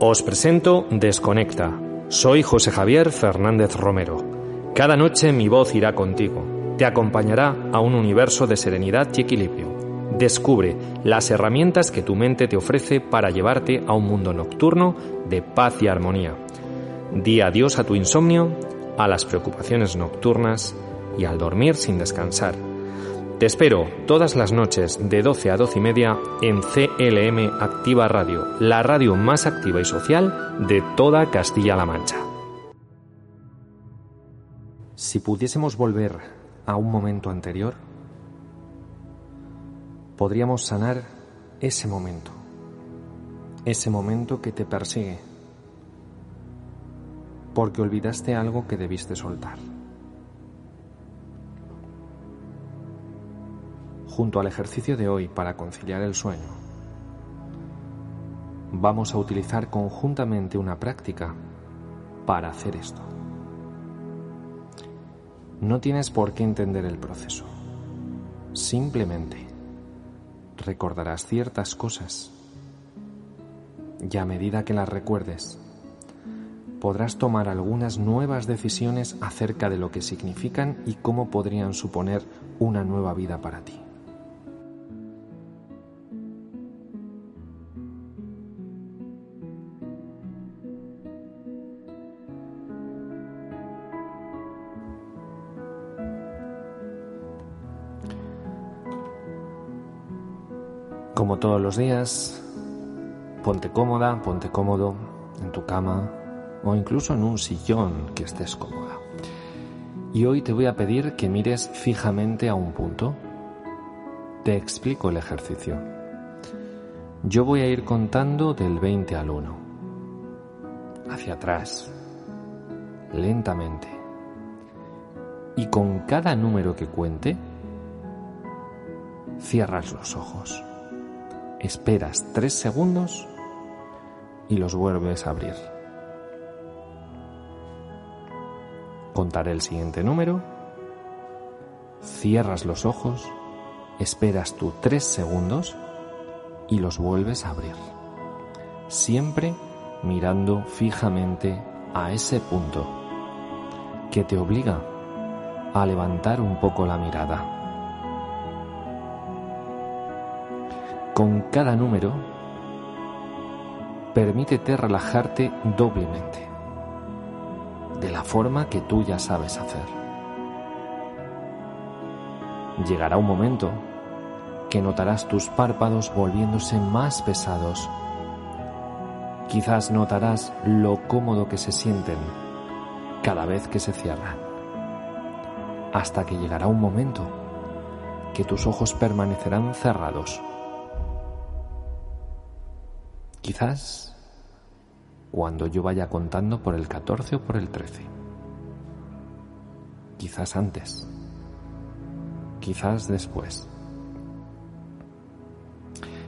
Os presento Desconecta. Soy José Javier Fernández Romero. Cada noche mi voz irá contigo. Te acompañará a un universo de serenidad y equilibrio. Descubre las herramientas que tu mente te ofrece para llevarte a un mundo nocturno de paz y armonía. Di adiós a tu insomnio, a las preocupaciones nocturnas y al dormir sin descansar. Te espero todas las noches de 12 a 12 y media en CLM Activa Radio, la radio más activa y social de toda Castilla-La Mancha. Si pudiésemos volver a un momento anterior, podríamos sanar ese momento, ese momento que te persigue, porque olvidaste algo que debiste soltar. Junto al ejercicio de hoy para conciliar el sueño, vamos a utilizar conjuntamente una práctica para hacer esto. No tienes por qué entender el proceso. Simplemente recordarás ciertas cosas y a medida que las recuerdes, podrás tomar algunas nuevas decisiones acerca de lo que significan y cómo podrían suponer una nueva vida para ti. Todos los días, ponte cómoda, ponte cómodo en tu cama o incluso en un sillón que estés cómoda. Y hoy te voy a pedir que mires fijamente a un punto. Te explico el ejercicio. Yo voy a ir contando del 20 al 1. Hacia atrás. Lentamente. Y con cada número que cuente, cierras los ojos esperas tres segundos y los vuelves a abrir. Contaré el siguiente número, cierras los ojos, esperas tú tres segundos y los vuelves a abrir. Siempre mirando fijamente a ese punto que te obliga a levantar un poco la mirada. Con cada número, permítete relajarte doblemente, de la forma que tú ya sabes hacer. Llegará un momento que notarás tus párpados volviéndose más pesados. Quizás notarás lo cómodo que se sienten cada vez que se cierran, hasta que llegará un momento que tus ojos permanecerán cerrados Quizás cuando yo vaya contando por el 14 o por el 13. Quizás antes. Quizás después.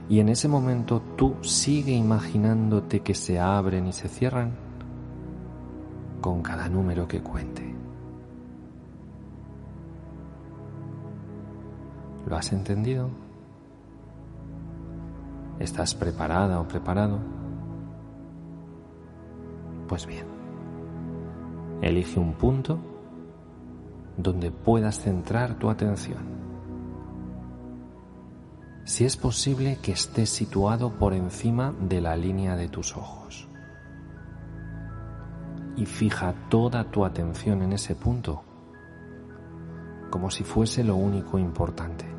Y en ese momento tú sigue imaginándote que se abren y se cierran con cada número que cuente. ¿Lo has entendido? ¿Estás preparada o preparado? Pues bien, elige un punto donde puedas centrar tu atención. Si es posible que estés situado por encima de la línea de tus ojos. Y fija toda tu atención en ese punto, como si fuese lo único importante.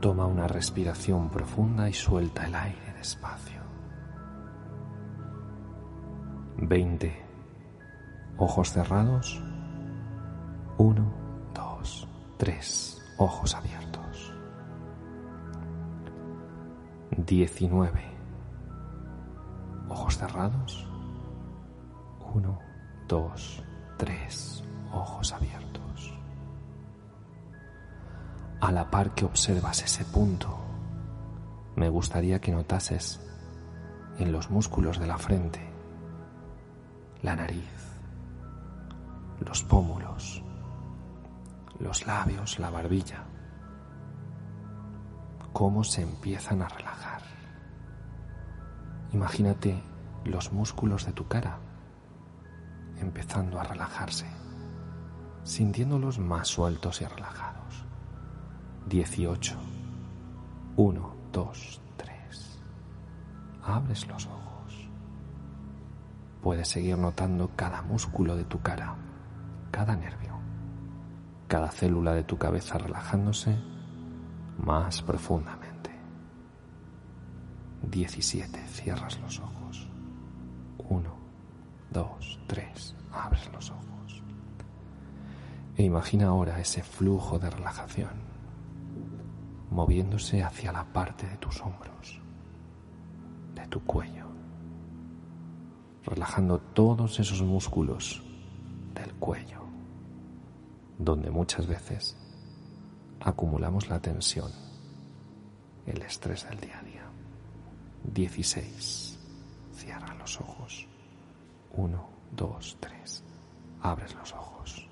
Toma una respiración profunda y suelta el aire despacio. 20. Ojos cerrados. 1, 2, 3. Ojos abiertos. 19. Ojos cerrados. 1, 2, 3. Ojos abiertos. A la par que observas ese punto, me gustaría que notases en los músculos de la frente, la nariz, los pómulos, los labios, la barbilla, cómo se empiezan a relajar. Imagínate los músculos de tu cara empezando a relajarse, sintiéndolos más sueltos y relajados. 18. 1, 2, 3. Abres los ojos. Puedes seguir notando cada músculo de tu cara, cada nervio, cada célula de tu cabeza relajándose más profundamente. 17. Cierras los ojos. 1, 2, 3. Abres los ojos. E imagina ahora ese flujo de relajación moviéndose hacia la parte de tus hombros, de tu cuello, relajando todos esos músculos del cuello, donde muchas veces acumulamos la tensión, el estrés del día a día. 16. Cierra los ojos. 1, 2, 3. Abres los ojos.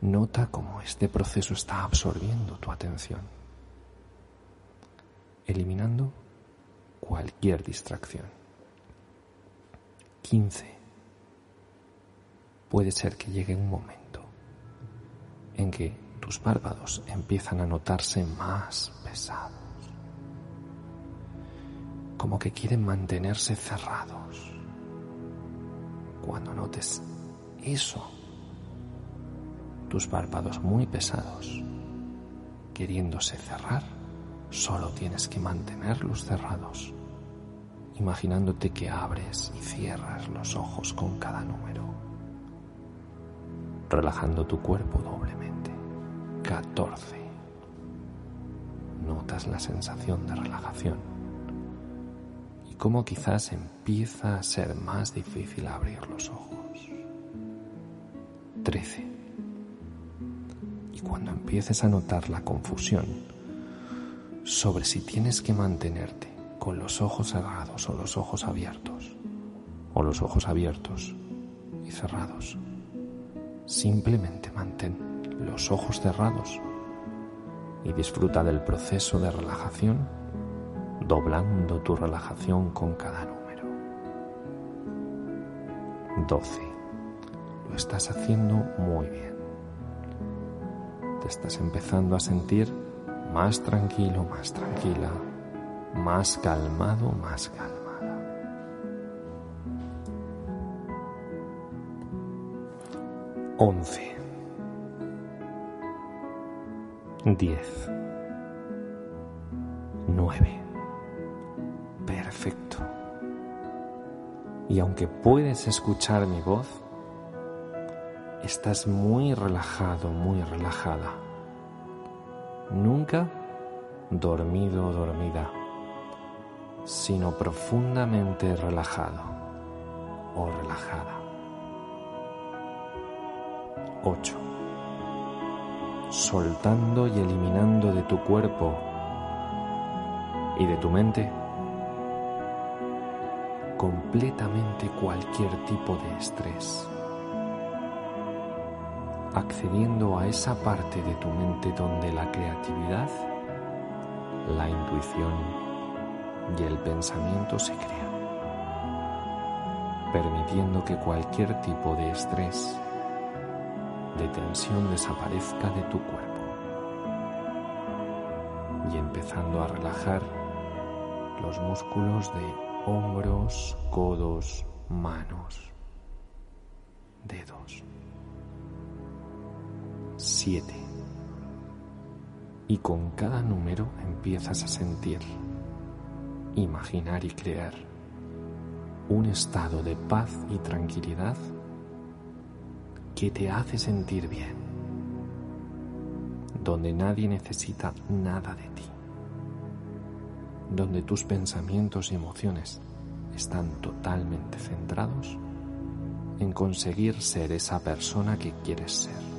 Nota cómo este proceso está absorbiendo tu atención, eliminando cualquier distracción. 15. Puede ser que llegue un momento en que tus párpados empiezan a notarse más pesados, como que quieren mantenerse cerrados. Cuando notes eso, tus párpados muy pesados, queriéndose cerrar, solo tienes que mantenerlos cerrados, imaginándote que abres y cierras los ojos con cada número, relajando tu cuerpo doblemente. 14. Notas la sensación de relajación y cómo quizás empieza a ser más difícil abrir los ojos. 13. Cuando empieces a notar la confusión sobre si tienes que mantenerte con los ojos cerrados o los ojos abiertos, o los ojos abiertos y cerrados, simplemente mantén los ojos cerrados y disfruta del proceso de relajación, doblando tu relajación con cada número. 12. Lo estás haciendo muy bien. Estás empezando a sentir más tranquilo, más tranquila, más calmado, más calmada. 11. 10. 9. Perfecto. Y aunque puedes escuchar mi voz, estás muy relajado, muy relajada. Nunca dormido o dormida, sino profundamente relajado o relajada. 8 soltando y eliminando de tu cuerpo y de tu mente completamente cualquier tipo de estrés, accediendo a esa parte de tu mente donde la creatividad, la intuición y el pensamiento se crean, permitiendo que cualquier tipo de estrés de tensión desaparezca de tu cuerpo y empezando a relajar los músculos de hombros, codos, manos, dedos. Y con cada número empiezas a sentir, imaginar y crear un estado de paz y tranquilidad que te hace sentir bien, donde nadie necesita nada de ti. donde tus pensamientos y emociones están totalmente centrados en conseguir ser esa persona que quieres ser,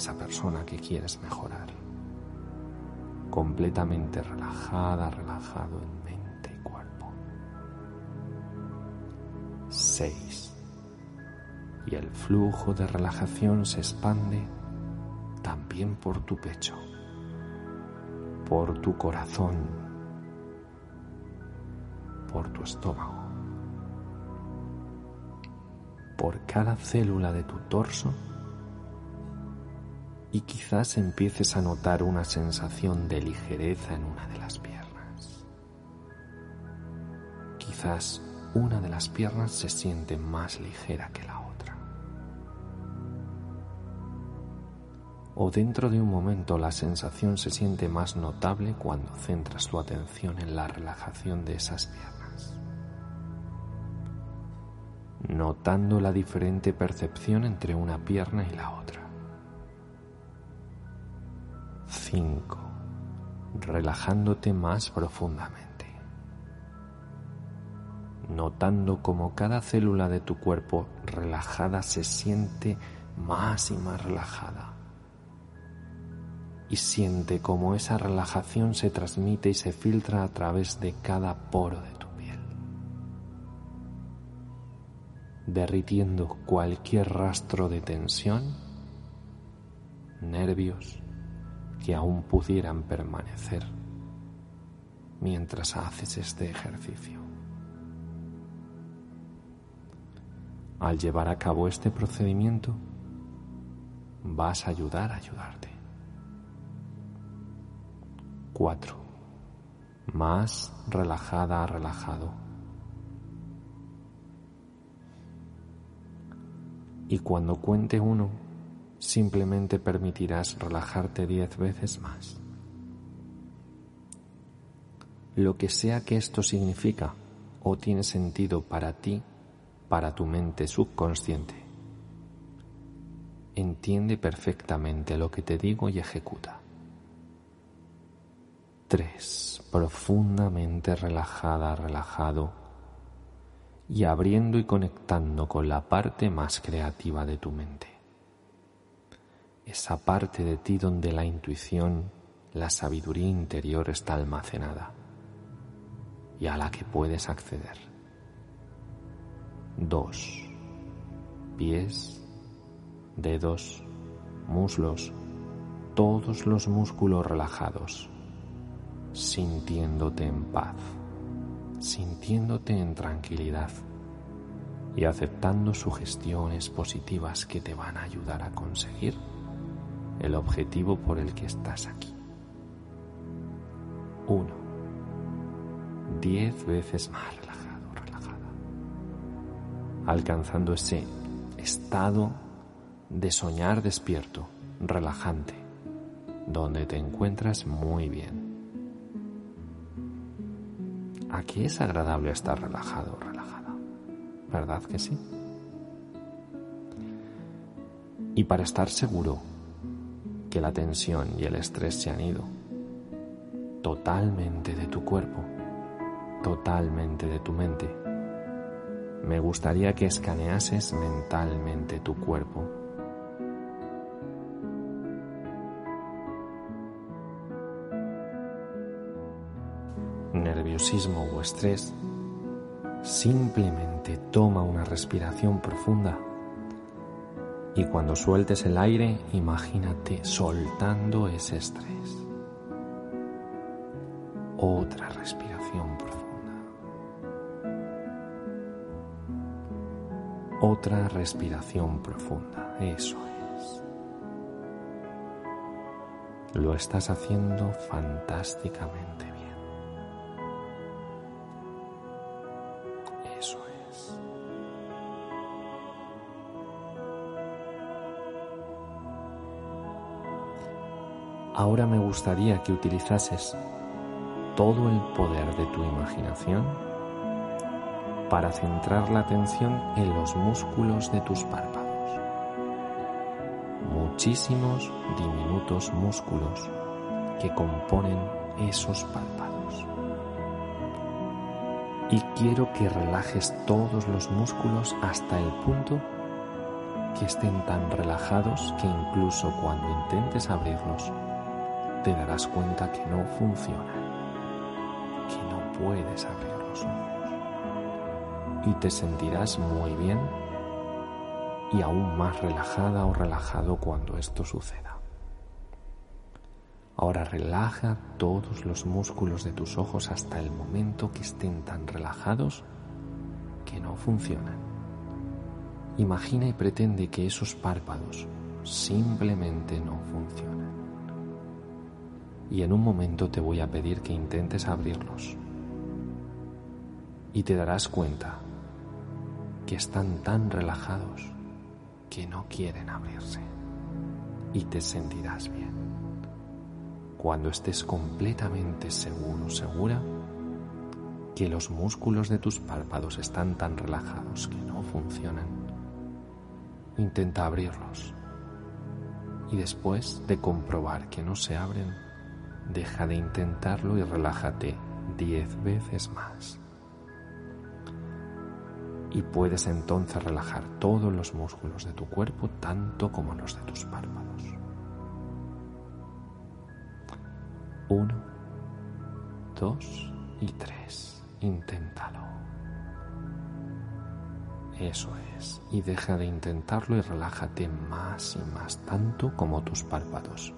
esa persona que quieres mejorar, completamente relajada, relajado en mente y cuerpo. 6. Y el flujo de relajación se expande también por tu pecho, por tu corazón, por tu estómago por cada célula de tu torso y quizás empieces a notar una sensación de ligereza en una de las piernas. Quizás una de las piernas se siente más ligera que la otra. O dentro de un momento la sensación se siente más notable cuando centras tu atención en la relajación de esas piernas notando la diferente percepción entre una pierna y la otra. 5. Relajándote más profundamente. Notando cómo cada célula de tu cuerpo relajada se siente más y más relajada. Y siente cómo esa relajación se transmite y se filtra a través de cada poro de derritiendo cualquier rastro de tensión, nervios que aún pudieran permanecer mientras haces este ejercicio. Al llevar a cabo este procedimiento, vas a ayudar a ayudarte. 4. Más relajada, relajado y cuando cuente uno, simplemente permitirás relajarte diez veces más. Lo que sea que esto significa o tiene sentido para ti, para tu mente subconsciente, entiende perfectamente lo que te digo y ejecuta. 3. Profundamente relajada, relajado y abriendo y conectando con la parte más creativa de tu mente. Esa parte de ti donde la intuición, la sabiduría interior está almacenada y a la que puedes acceder. 2. Pies, dedos, muslos, todos los músculos relajados, sintiéndote en paz sintiéndote en tranquilidad y aceptando sugestiones positivas que te van a ayudar a conseguir el objetivo por el que estás aquí. Uno. Diez veces más relajado, relajada. Alcanzando ese estado de soñar despierto, relajante, donde te encuentras muy bien aquí es agradable estar relajado relajada. ¿Verdad que sí? Y para estar seguro que la tensión y el estrés se han ido. Totalmente de tu cuerpo, totalmente de tu mente, me gustaría que escaneases mentalmente tu cuerpo. Nerviosismo o estrés, simplemente toma una respiración profunda y cuando sueltes el aire, imagínate soltando ese estrés. Otra respiración profunda. Otra respiración profunda. Eso es. Lo estás haciendo fantásticamente bien. Ahora me gustaría que utilizases todo el poder de tu imaginación para centrar la atención en los músculos de tus párpados. Muchísimos diminutos músculos que componen esos párpados. Y quiero que relajes todos los músculos hasta el punto que estén tan relajados que incluso cuando intentes abrirlos te darás cuenta que no funciona, que no puedes abrir los ojos y te sentirás muy bien y aún más relajada o relajado cuando esto suceda. Ahora relaja todos los músculos de tus ojos hasta el momento que estén tan relajados que no funcionan. Imagina y pretende que esos párpados simplemente no funcionan. Y en un momento te voy a pedir que intentes abrirlos. Y te darás cuenta que están tan relajados que no quieren abrirse. Y te sentirás bien. Cuando estés completamente seguro, segura, que los músculos de tus párpados están tan relajados que no funcionan, intenta abrirlos. Y después de comprobar que no se abren, deja de intentarlo y relájate diez veces más y puedes entonces relajar todos los músculos de tu cuerpo tanto como los de tus párpados. Uno, dos y tres. Inténtalo. Eso es. Y deja de intentarlo y relájate más y más tanto como tus párpados.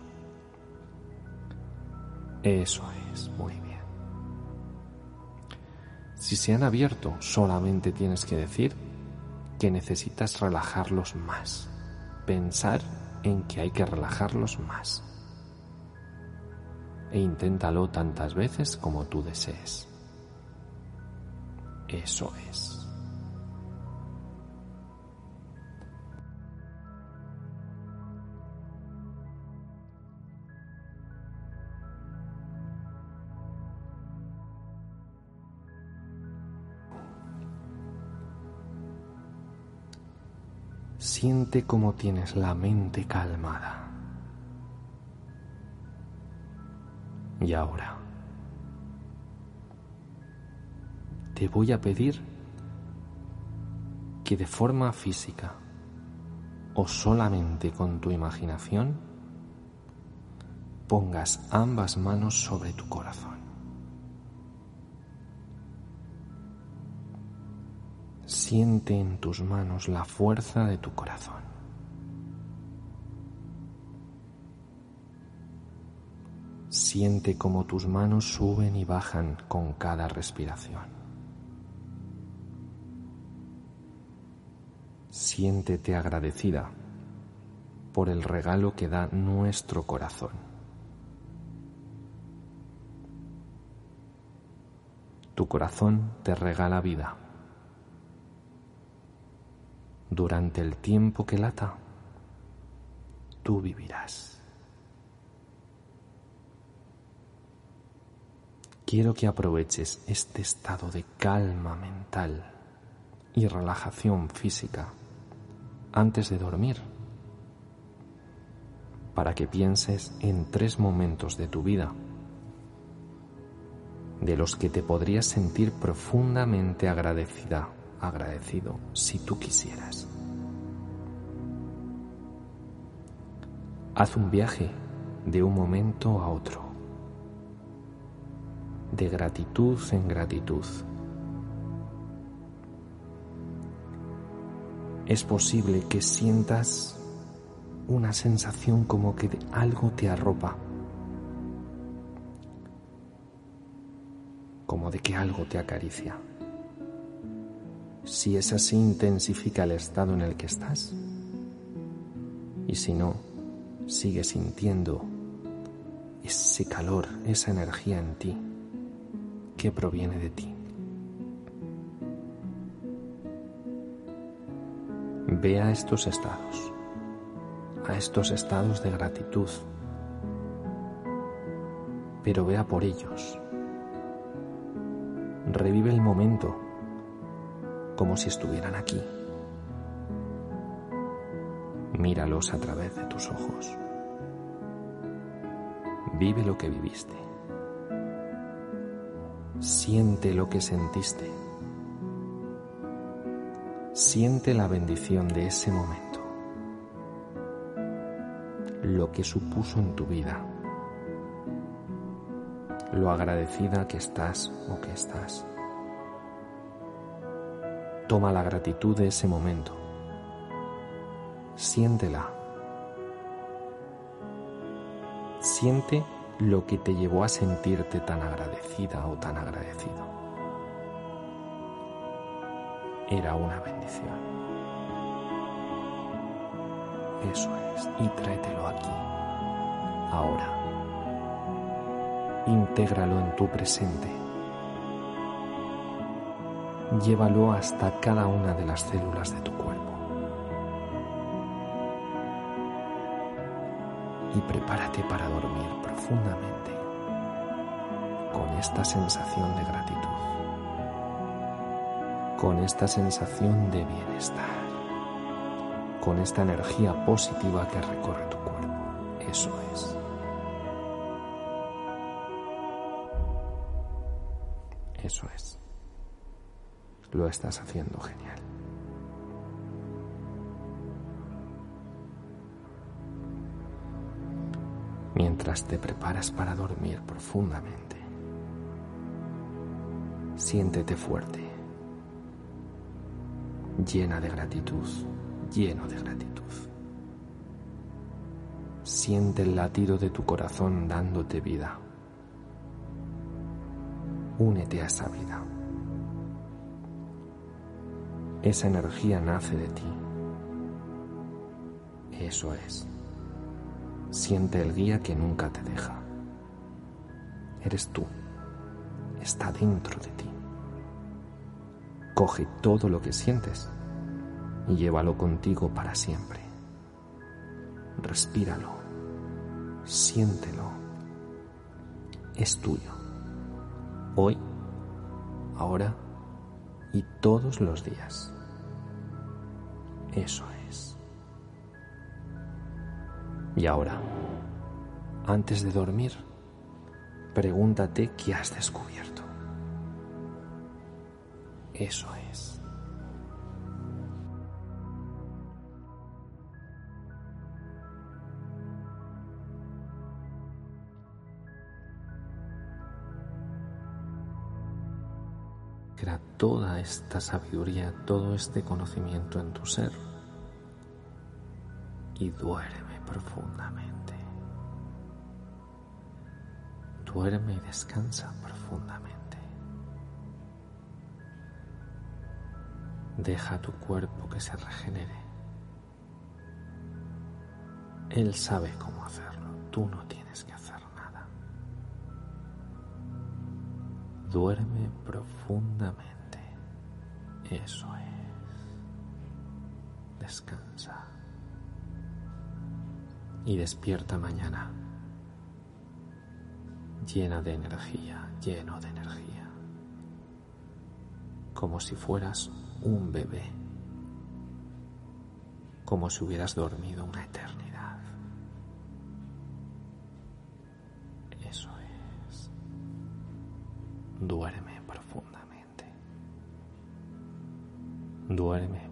Eso es. Muy bien. Si se han abierto, solamente tienes que decir que necesitas relajarlos más. Pensar en que hay que relajarlos más. E inténtalo tantas veces como tú desees. Eso es. Siente cómo tienes la mente calmada. Y ahora te voy a pedir que de forma física o solamente con tu imaginación pongas ambas manos sobre tu corazón. Siente en tus manos la fuerza de tu corazón. Siente cómo tus manos suben y bajan con cada respiración. Siéntete agradecida por el regalo que da nuestro corazón. Tu corazón te regala vida durante el tiempo que lata, tú vivirás. Quiero que aproveches este estado de calma mental y relajación física antes de dormir para que pienses en tres momentos de tu vida de los que te podrías sentir profundamente agradecida agradecido si tú quisieras. Haz un viaje de un momento a otro, de gratitud en gratitud. Es posible que sientas una sensación como que algo te arropa, como de que algo te acaricia. Si es así, intensifica el estado en el que estás. Y si no, sigue sintiendo ese calor, esa energía en ti que proviene de ti. Ve a estos estados, a estos estados de gratitud, pero vea por ellos. Revive el momento como si estuvieran aquí. Míralos a través de tus ojos. Vive lo que viviste. Siente lo que sentiste. Siente la bendición de ese momento, lo que supuso en tu vida, lo agradecida que estás o que estás. Toma la gratitud de ese momento, siéntela, siente lo que te llevó a sentirte tan agradecida o tan agradecido. Era una bendición. Eso es, y tráetelo aquí, ahora. Intégralo en tu presente. Llévalo hasta cada una de las células de tu cuerpo. y prepárate para dormir profundamente con esta sensación de gratitud, con esta sensación de bienestar, con esta energía positiva que recorre tu cuerpo. Eso es. Eso es. Lo estás haciendo genial. mientras te preparas para dormir profundamente. Siéntete fuerte, llena de gratitud, lleno de gratitud. Siente el latido de tu corazón dándote vida. Únete a esa vida. Esa energía nace de ti. Eso es. Siente el guía que nunca te deja. Eres tú. Está dentro de ti. Coge todo lo que sientes y llévalo contigo para siempre. Respíralo. Siéntelo. Es tuyo. Hoy, ahora y todos los días. Eso es. Y ahora, antes de dormir, pregúntate qué has descubierto. Eso es. Toda esta sabiduría, todo este conocimiento en tu ser y duerme profundamente. Duerme y descansa profundamente. Deja tu cuerpo que se regenere. Él sabe cómo hacerlo, tú no tienes que hacer nada. Duerme profundamente. Eso es. Descansa y despierta mañana llena de energía, lleno de energía, como si fueras un bebé, como si hubieras dormido una eternidad. Duerme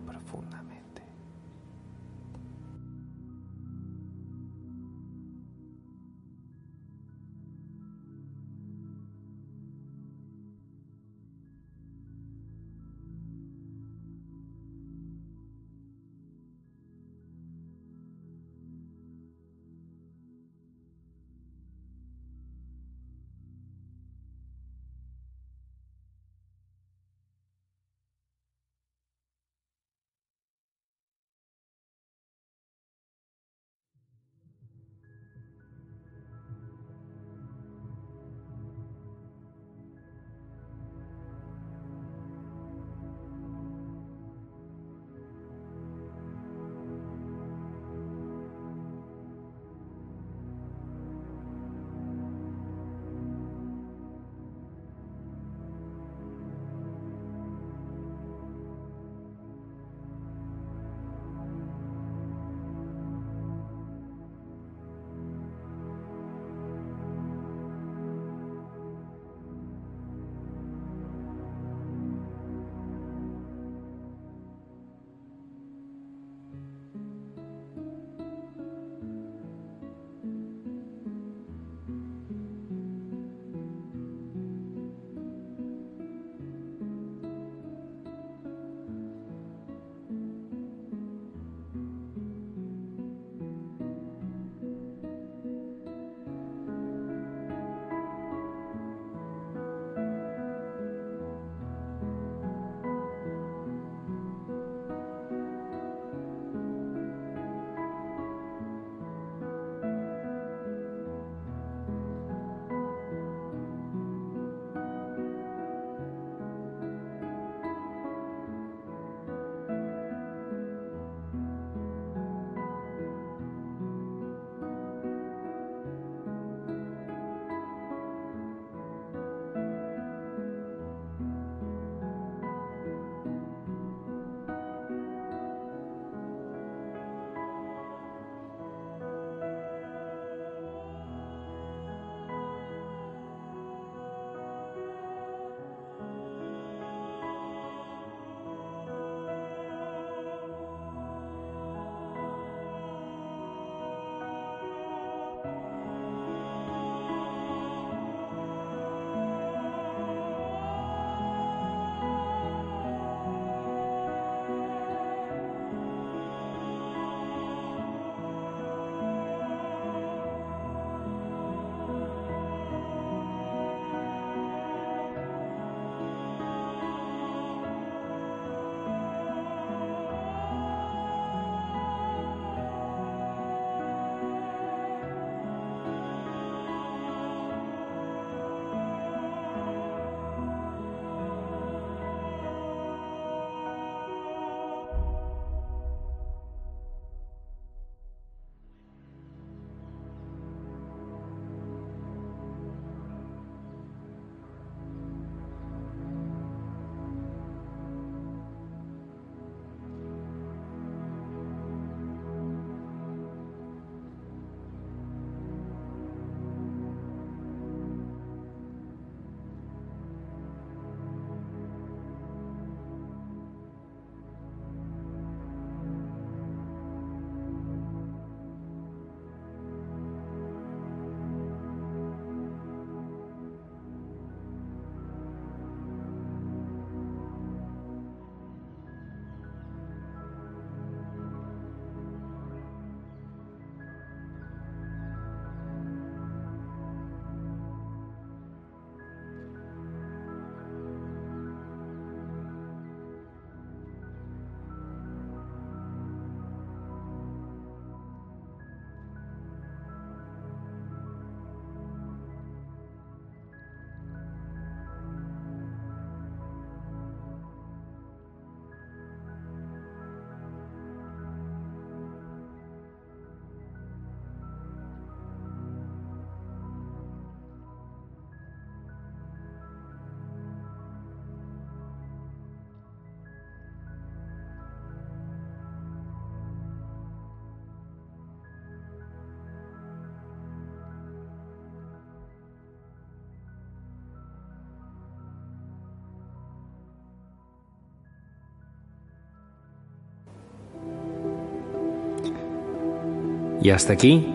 Y hasta aquí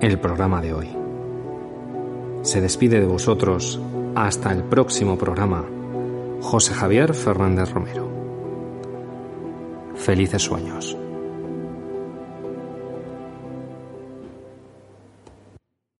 el programa de hoy. Se despide de vosotros hasta el próximo programa José Javier Fernández Romero. Felices sueños.